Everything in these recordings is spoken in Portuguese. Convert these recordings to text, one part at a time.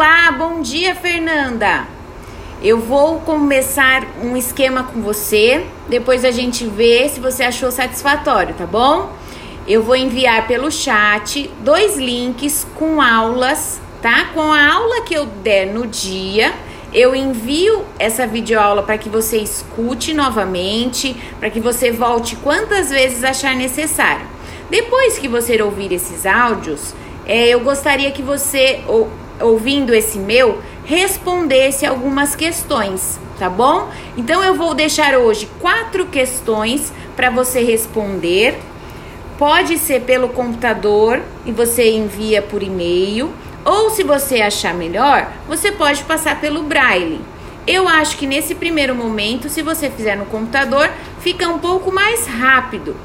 Olá, bom dia, Fernanda. Eu vou começar um esquema com você, depois a gente vê se você achou satisfatório, tá bom? Eu vou enviar pelo chat dois links com aulas, tá? Com a aula que eu der no dia, eu envio essa videoaula para que você escute novamente, para que você volte quantas vezes achar necessário. Depois que você ouvir esses áudios, é, eu gostaria que você, ouvindo esse meu, respondesse algumas questões, tá bom? Então eu vou deixar hoje quatro questões para você responder. Pode ser pelo computador e você envia por e-mail ou se você achar melhor, você pode passar pelo braille. Eu acho que nesse primeiro momento, se você fizer no computador, fica um pouco mais rápido.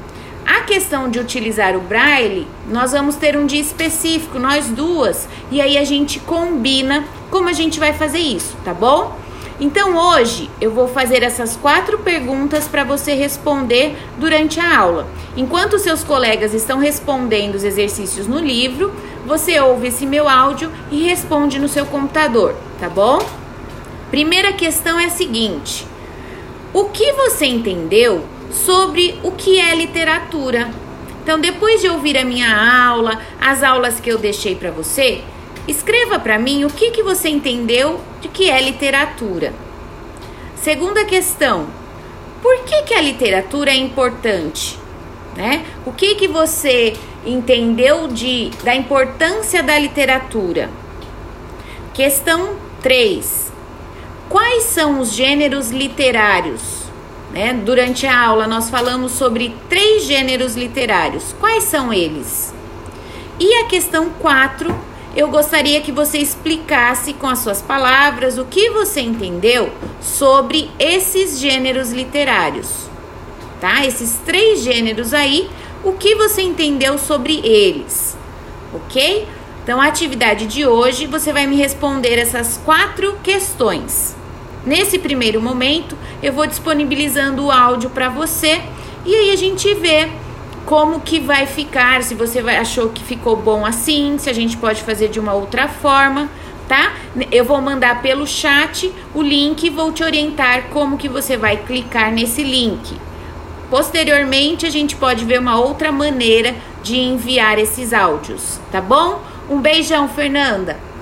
A questão de utilizar o braille, nós vamos ter um dia específico, nós duas, e aí a gente combina como a gente vai fazer isso, tá bom? Então hoje eu vou fazer essas quatro perguntas para você responder durante a aula. Enquanto seus colegas estão respondendo os exercícios no livro, você ouve esse meu áudio e responde no seu computador, tá bom? Primeira questão é a seguinte: O que você entendeu sobre o que é literatura? Então, depois de ouvir a minha aula, as aulas que eu deixei para você, Escreva para mim o que, que você entendeu de que é literatura. Segunda questão: por que, que a literatura é importante? Né? O que, que você entendeu de, da importância da literatura? Questão 3. Quais são os gêneros literários? Né? Durante a aula, nós falamos sobre três gêneros literários. Quais são eles? E a questão 4 eu gostaria que você explicasse com as suas palavras o que você entendeu sobre esses gêneros literários, tá? Esses três gêneros aí, o que você entendeu sobre eles, ok? Então, a atividade de hoje você vai me responder essas quatro questões. Nesse primeiro momento, eu vou disponibilizando o áudio para você e aí a gente vê como que vai ficar, se você vai, achou que ficou bom assim, se a gente pode fazer de uma outra forma, tá? Eu vou mandar pelo chat o link e vou te orientar como que você vai clicar nesse link. Posteriormente, a gente pode ver uma outra maneira de enviar esses áudios, tá bom? Um beijão, Fernanda!